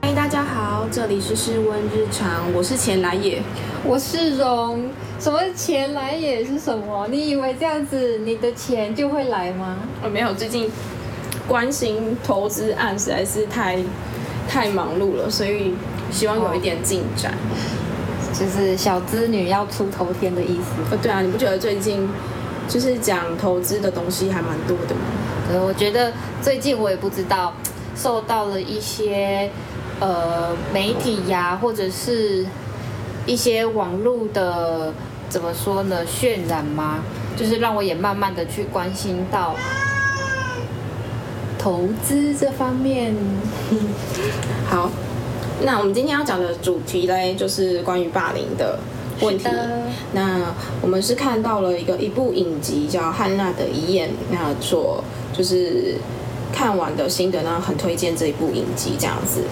欢迎大家好，这里是试问日常，我是钱来也。我是荣，什么钱来也是什么？你以为这样子你的钱就会来吗？我没有，最近关心投资案实在是太太忙碌了，所以希望有一点进展。就是小资女要出头天的意思。呃，对啊，你不觉得最近就是讲投资的东西还蛮多的吗？对，我觉得最近我也不知道受到了一些呃媒体呀，或者是一些网络的怎么说呢渲染吗？就是让我也慢慢的去关心到投资这方面。好，那我们今天要讲的主题嘞，就是关于霸凌的问题。那我们是看到了一个一部影集叫《汉娜的遗言》，那所就是看完的心得呢，很推荐这一部影集这样子。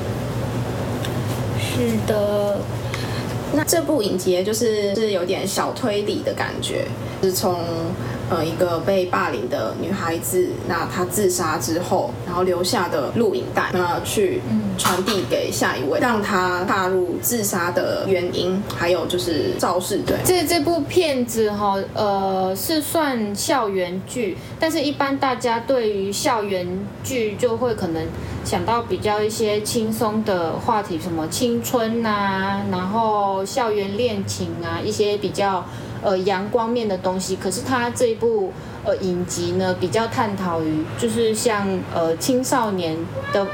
是的，那这部影集就是是有点小推理的感觉，是从呃一个被霸凌的女孩子，那她自杀之后，然后留下的录影带，那去传递给下一位，让她踏入自杀的原因，还有就是肇事对。这这部片子哈，呃，是算校园剧，但是一般大家对于校园剧就会可能想到比较一些轻松的话题，什么青春啊、然后校园恋情啊，一些比较呃阳光面的东西。可是他这一部呃影集呢，比较探讨于就是像呃青少年的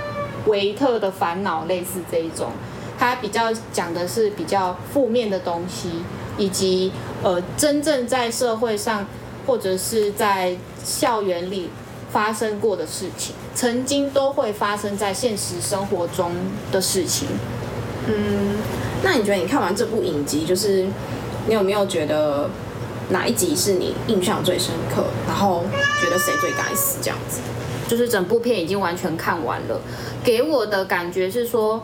维特的烦恼，类似这一种。它比较讲的是比较负面的东西，以及呃真正在社会上或者是在校园里发生过的事情，曾经都会发生在现实生活中的事情。嗯，那你觉得你看完这部影集，就是你有没有觉得哪一集是你印象最深刻，然后觉得谁最该死这样子？就是整部片已经完全看完了，给我的感觉是说，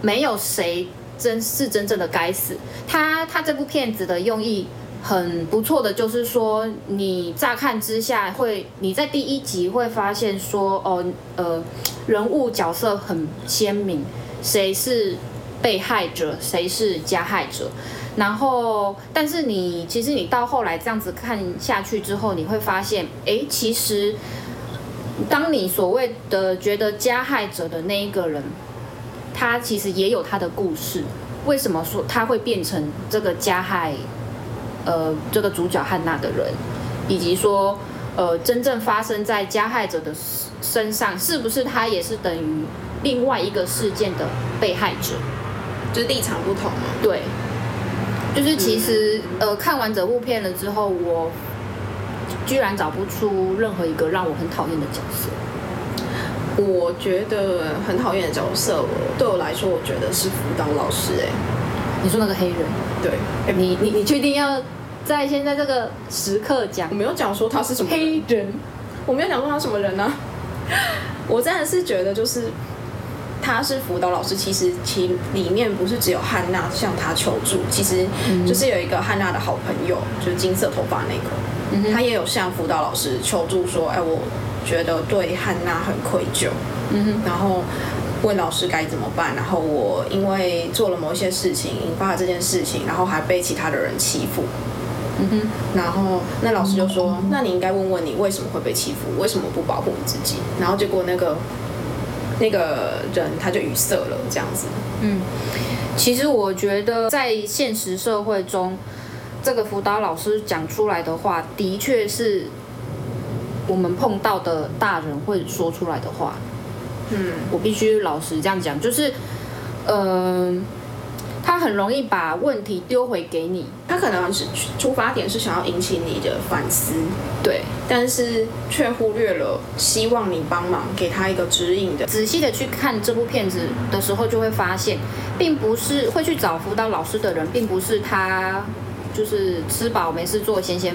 没有谁真是真正的该死。他他这部片子的用意很不错的，就是说你乍看之下会，你在第一集会发现说，哦，呃，人物角色很鲜明，谁是被害者，谁是加害者。然后，但是你其实你到后来这样子看下去之后，你会发现，哎，其实当你所谓的觉得加害者的那一个人，他其实也有他的故事。为什么说他会变成这个加害，呃，这个主角汉娜的人，以及说，呃，真正发生在加害者的身上，是不是他也是等于另外一个事件的被害者？就是立场不同嘛。对，就是其实、呃，看完整部片了之后，我居然找不出任何一个让我很讨厌的角色。我觉得很讨厌的角色，对我来说，我觉得是辅导老师、哎，你说那个黑人，对，你你你确定要在现在这个时刻讲我没有讲说他是什么，黑人？我没有讲说他什么人呢、我真的是觉得就是。他是辅导老师，其实其里面不是只有汉娜向他求助，其实就是有一个汉娜的好朋友，就是金色头发那个，嗯他也有向辅导老师求助说，哎，我觉得对汉娜很愧疚，嗯哼，然后问老师该怎么办。然后我因为做了某一些事情，引发了这件事情，然后还被其他的人欺负。嗯哼，然后那老师就说：“那你应该问问你为什么会被欺负，为什么不保护你自己？”然后结果那个那个人他就语塞了，这样子。嗯，其实我觉得在现实社会中，这个辅导老师讲出来的话，的确是我们碰到的大人会说出来的话。嗯，我必须老实这样讲，就是，嗯、他很容易把问题丢回给你，他可能是出发点是想要引起你的反思，对，但是却忽略了希望你帮忙，给他一个指引的。仔细的去看这部片子的时候，就会发现，并不是会去找辅导老师的人，并不是他就是吃饱没事做，闲闲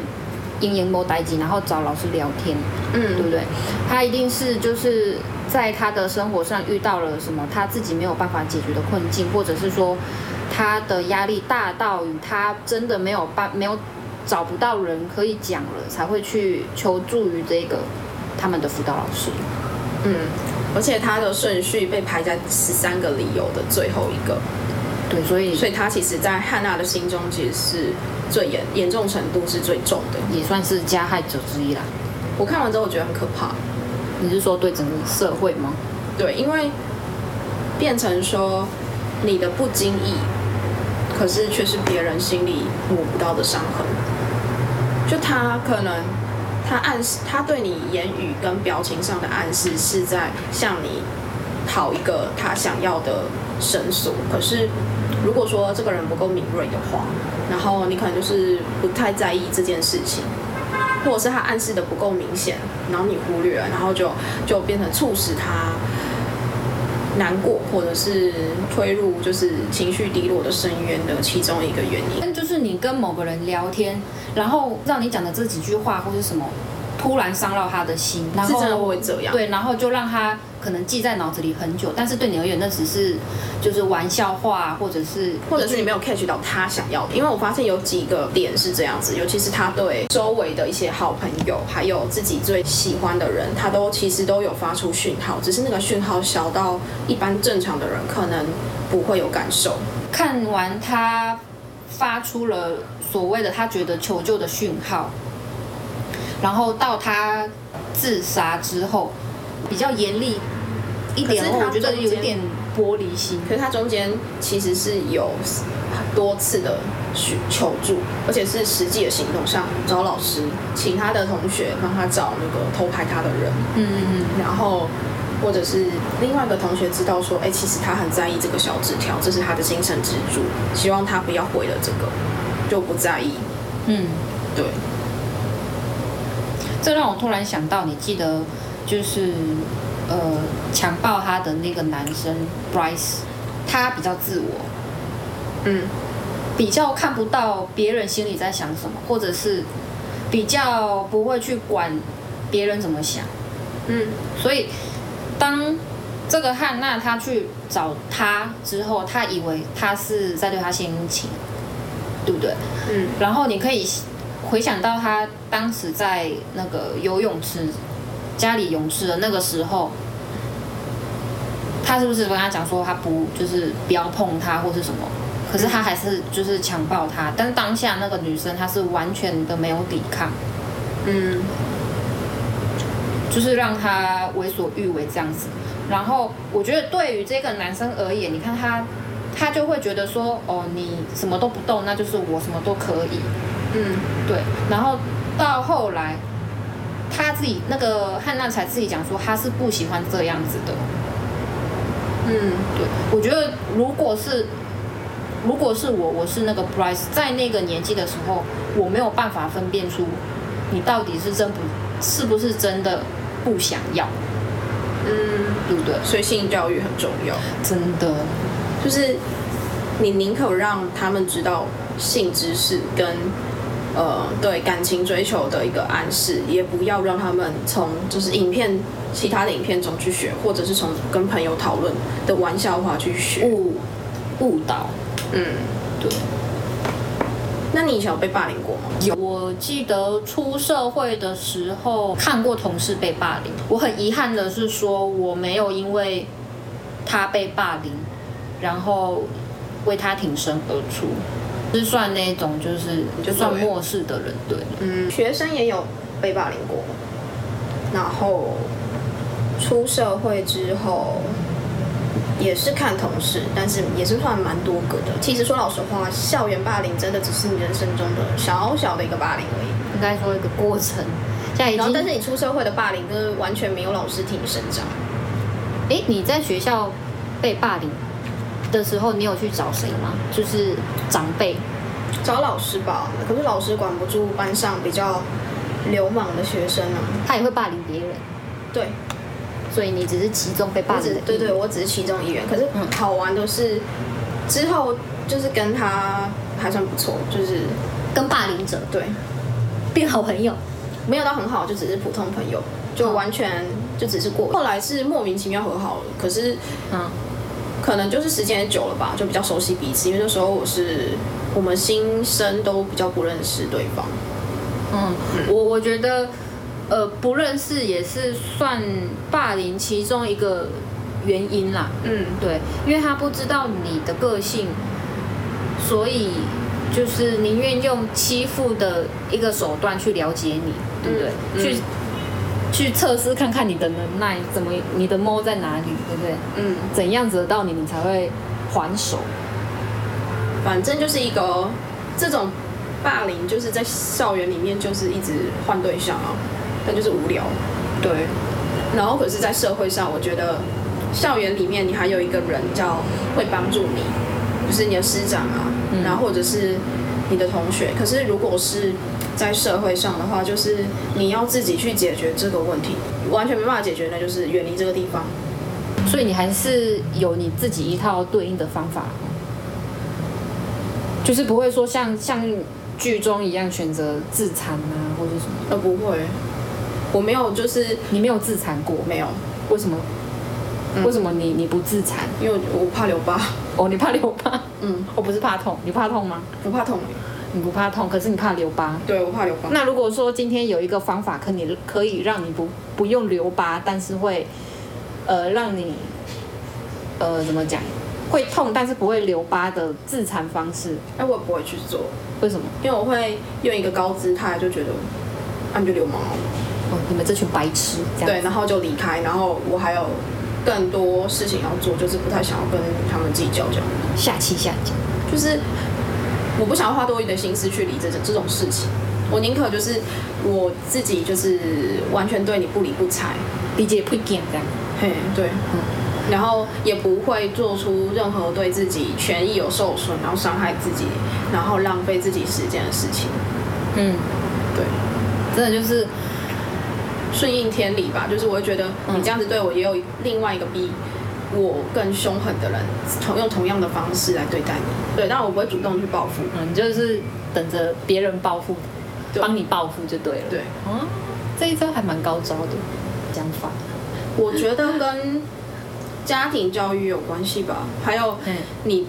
阴阴摸呆机，然后找老师聊天，嗯对嗯不对？他一定是就是在他的生活上遇到了什么他自己没有办法解决的困境，或者是说他的压力大到与他真的没有办没有找不到人可以讲了，才会去求助于这个他们的辅导老师。嗯，而且他的顺序被排在十三个理由的最后一个，对，所以所以他其实，在汉娜的心中，其实是最严严重程度是最重的。也算是加害者之一啦。我看完之后，我觉得很可怕。你是说对整个社会吗？对，因为变成说你的不经意，可是却是别人心里抹不到的伤痕。就他可能他暗示，他对你言语跟表情上的暗示是在向你讨一个他想要的绳索。可是如果说这个人不够敏锐的话，然后你可能就是不太在意这件事情。或者是他暗示的不够明显，然后你忽略了，然后就就变成促使他难过，或者是推入就是情绪低落的深渊的其中一个原因。但就是你跟某个人聊天，然后让你讲的这几句话或是什么，突然伤到他的心，然是真的后会这样。对，然后就让他可能记在脑子里很久，但是对你而言那只是就是玩笑话，或者是或者是你没有 catch 到他想要的，因为我发现有几个点是这样子，尤其是他对周围的一些好朋友，还有自己最喜欢的人，他都其实都有发出讯号，只是那个讯号小到一般正常的人可能不会有感受。看完他发出了所谓的他觉得求救的讯号，然后到他自杀之后，比较严厉一是他我觉得有一点玻璃心。可是他中间其实是有多次的去求助，而且是实际的行动上找老师，请他的同学帮他找那个偷拍他的人，嗯嗯嗯，然后或者是另外一个同学知道说，哎，其实他很在意这个小纸条，这是他的精神支柱，希望他不要毁了这个，就不在意。嗯，对，这让我突然想到，你记得就是呃强暴他的那个男生 Bryce，他比较自我，嗯，比较看不到别人心里在想什么，或者是比较不会去管别人怎么想。嗯，所以当这个汉娜她去找他之后，她以为他是在对她献殷勤，对不对？嗯，然后你可以回想到他当时在那个游泳池家里泳池的那个时候，他是不是跟他讲说他不就是不要碰他或是什么？可是他还是就是强暴他，但是当下那个女生她是完全的没有抵抗，嗯，就是让他为所欲为这样子。然后我觉得对于这个男生而言，你看他，他就会觉得说，哦，你什么都不动，那就是我什么都可以。嗯，对，然后到后来，他自己那个汉娜才自己讲说，他是不喜欢这样子的。嗯，对，我觉得如果是如果是我，我是那个 Bryce，在那个年纪的时候，我没有办法分辨出你到底是真不是不是真的不想要，嗯，对不对？所以性教育很重要。真的，就是你宁可让他们知道性知识跟呃对感情追求的一个暗示，也不要让他们从就是影片其他的影片中去学，或者是从跟朋友讨论的玩笑话去学。误误导，嗯，对。那你以前有被霸凌过吗？有，我记得出社会的时候看过同事被霸凌。我很遗憾的是说，我没有因为他被霸凌，然后为他挺身而出，是算那种就是就算漠视的人，对。嗯，学生也有被霸凌过，然后出社会之后也是看同事，但是也是算蛮多个的。其实说老实话，校园霸凌真的只是你人生中的小小的一个霸凌而已。应该说一个过程。现在已然后，经，但是你出社会的霸凌，就是完全没有老师替你伸张。哎，你在学校被霸凌的时候，你有去找谁吗？就是长辈。找老师吧，可是老师管不住班上比较流氓的学生啊。他也会霸凌别人，对，所以你只是其中被霸凌对对，我只是其中一员。可是嗯好玩的是，之后就是跟他还算不错，就是跟霸凌者对，变好朋友。没有到很好，就只是普通朋友，就嗯完全就只是过。后来是莫名其妙和好了，可是嗯，可能就是时间也久了吧，就比较熟悉彼此。因为那时候我是我们新生都比较不认识对方。嗯，我我觉得，呃不认识也是算霸凌其中一个原因啦。嗯，对，因为他不知道你的个性，所以就是宁愿用欺负的一个手段去了解你，对不对？嗯去去测试看看你的能耐，怎么你的猫在哪里，对不对？嗯，怎样子得到你，你才会还手。反正就是一个这种霸凌，就是在校园里面就是一直换对象啊，但就是无聊。对，然后可是，在社会上，我觉得校园里面你还有一个人叫会帮助你，就是你的师长啊，然后或者是你的同学。可是如果是在社会上的话，就是你要自己去解决这个问题，完全没办法解决，那就是远离这个地方。所以你还是有你自己一套对应的方法，就是不会说像像剧中一样选择自残啊，或者什么。呃，不会，我没有，就是你没有自残过，没有，为什么？嗯为什么你你不自残？因为我怕留疤，哦，你怕留疤？嗯，我不是怕痛，你怕痛吗？不怕痛。你不怕痛，可是你怕留疤。对，我怕留疤。那如果说今天有一个方法，可你可以让你不不用留疤，但是会呃让你呃怎么讲，会痛但是不会留疤的自残方式，哎，我也不会去做，为什么？因为我会用一个高姿态，就觉得啊你就流氓哦。哦，你们这群白痴，这样对，然后就离开，然后我还有更多事情要做，就是不太想要跟他们计较这样，下期下脚。就是我不想要花多余的心思去理这这这种事情，我宁可就是我自己就是完全对你不理不睬，理解不见这样。嘿，对，然后也不会做出任何对自己权益有受损，然后伤害自己，然后浪费自己时间的事情，嗯，对。真的就是顺应天理吧，就是我会觉得你这样子对我，也有另外一个比我更凶狠的人，同用同样的方式来对待你。对，但我不会主动去报复。嗯，你就是等着别人报复，对帮你报复就对了。对，哦，这一招还蛮高招的讲法。我觉得跟家庭教育有关系吧，还有嗯你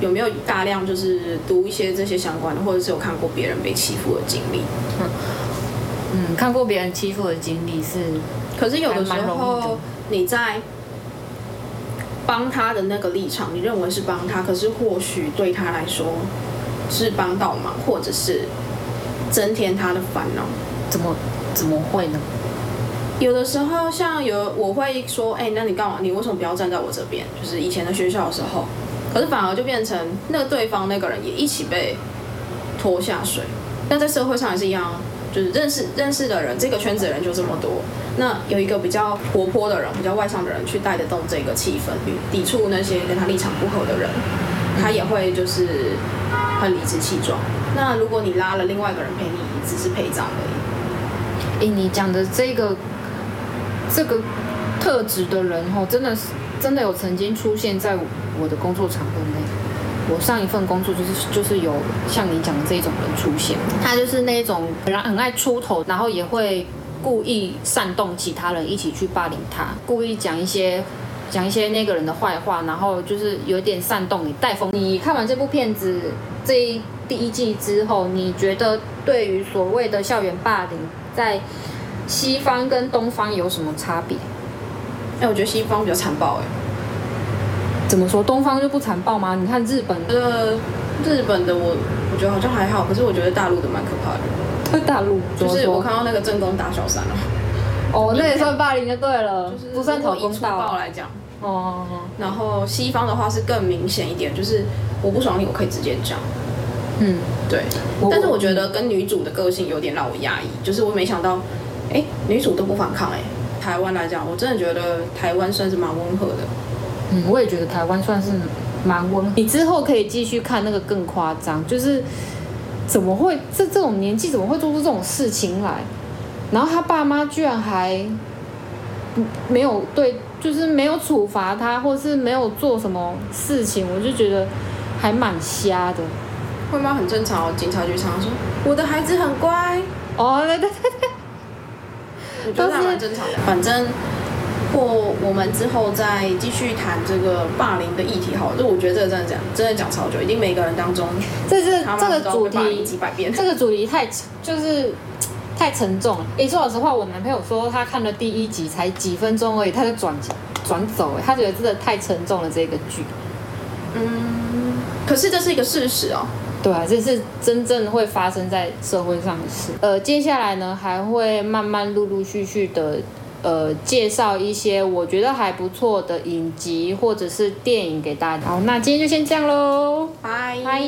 有没有大量就是读一些这些相关的，或者是有看过别人被欺负的经历。嗯，看过别人欺负的经历是，可是有的时候你在帮他的那个立场，你认为是帮他，可是或许对他来说是帮倒忙，或者是增添他的烦恼。怎么怎么会呢？有的时候，像有我会说，哎、那你干嘛？你为什么不要站在我这边？就是以前的学校的时候，可是反而就变成那个对方那个人也一起被拖下水。那在社会上也是一样啊，就是认识认识的人，这个圈子的人就这么多。那有一个比较活泼的人，比较外向的人去带得动这个气氛，抵触那些跟他立场不合的人，他也会就是很理直气壮。那如果你拉了另外一个人陪你，只是陪葬而已。诶，你讲的这个这个特质的人哦，真的是真的有曾经出现在我的工作场合内。我上一份工作就是就是有像你讲的这种人出现，他就是那种很很爱出头，然后也会故意煽动其他人一起去霸凌他，故意讲一些讲一些那个人的坏话，然后就是有点煽动你带风。你看完这部片子这一第一季之后，你觉得对于所谓的校园霸凌，在西方跟东方有什么差别？哎、我觉得西方比较残暴哎、怎么说？东方就不残暴吗？你看日本觉得日本的我我觉得好像还好，可是我觉得大陆的蛮可怕的。大陆就是我看到那个正宫打小三了，哦，那也算霸凌就对了，就是不算讨公如果以粗暴道。来讲。哦，然后西方的话是更明显一点，就是我不爽你，我可以直接讲。嗯，对，但是我觉得跟女主的个性有点让我压抑，就是我没想到，哎，女主都不反抗哎。台湾来讲，我真的觉得台湾算是蛮温和的。嗯，我也觉得台湾算是蛮温和。你之后可以继续看那个更夸张，就是怎么会这这种年纪怎么会做出这种事情来？然后他爸妈居然还没有对，就是没有处罚他，或是没有做什么事情，我就觉得还蛮瞎的。会吗？很正常哦。警察局常常说我的孩子很乖，哦，对对对对，我觉得还都是蛮正常的。反正或我们之后再继续谈这个霸凌的议题好了，就我觉得这个真的讲真的讲超久，一定每个人当中这是这个主题几百遍。这个主题太就是太沉重了。诶，说老实话，我男朋友说他看了第一集才几分钟而已，他就转转走，哎，他觉得真的太沉重了这个剧。嗯，可是这是一个事实哦。对啊，这是真正会发生在社会上的事。呃，接下来呢，还会慢慢陆陆续续的，呃，介绍一些我觉得还不错的影集或者是电影给大家。好，那今天就先这样喽，拜拜。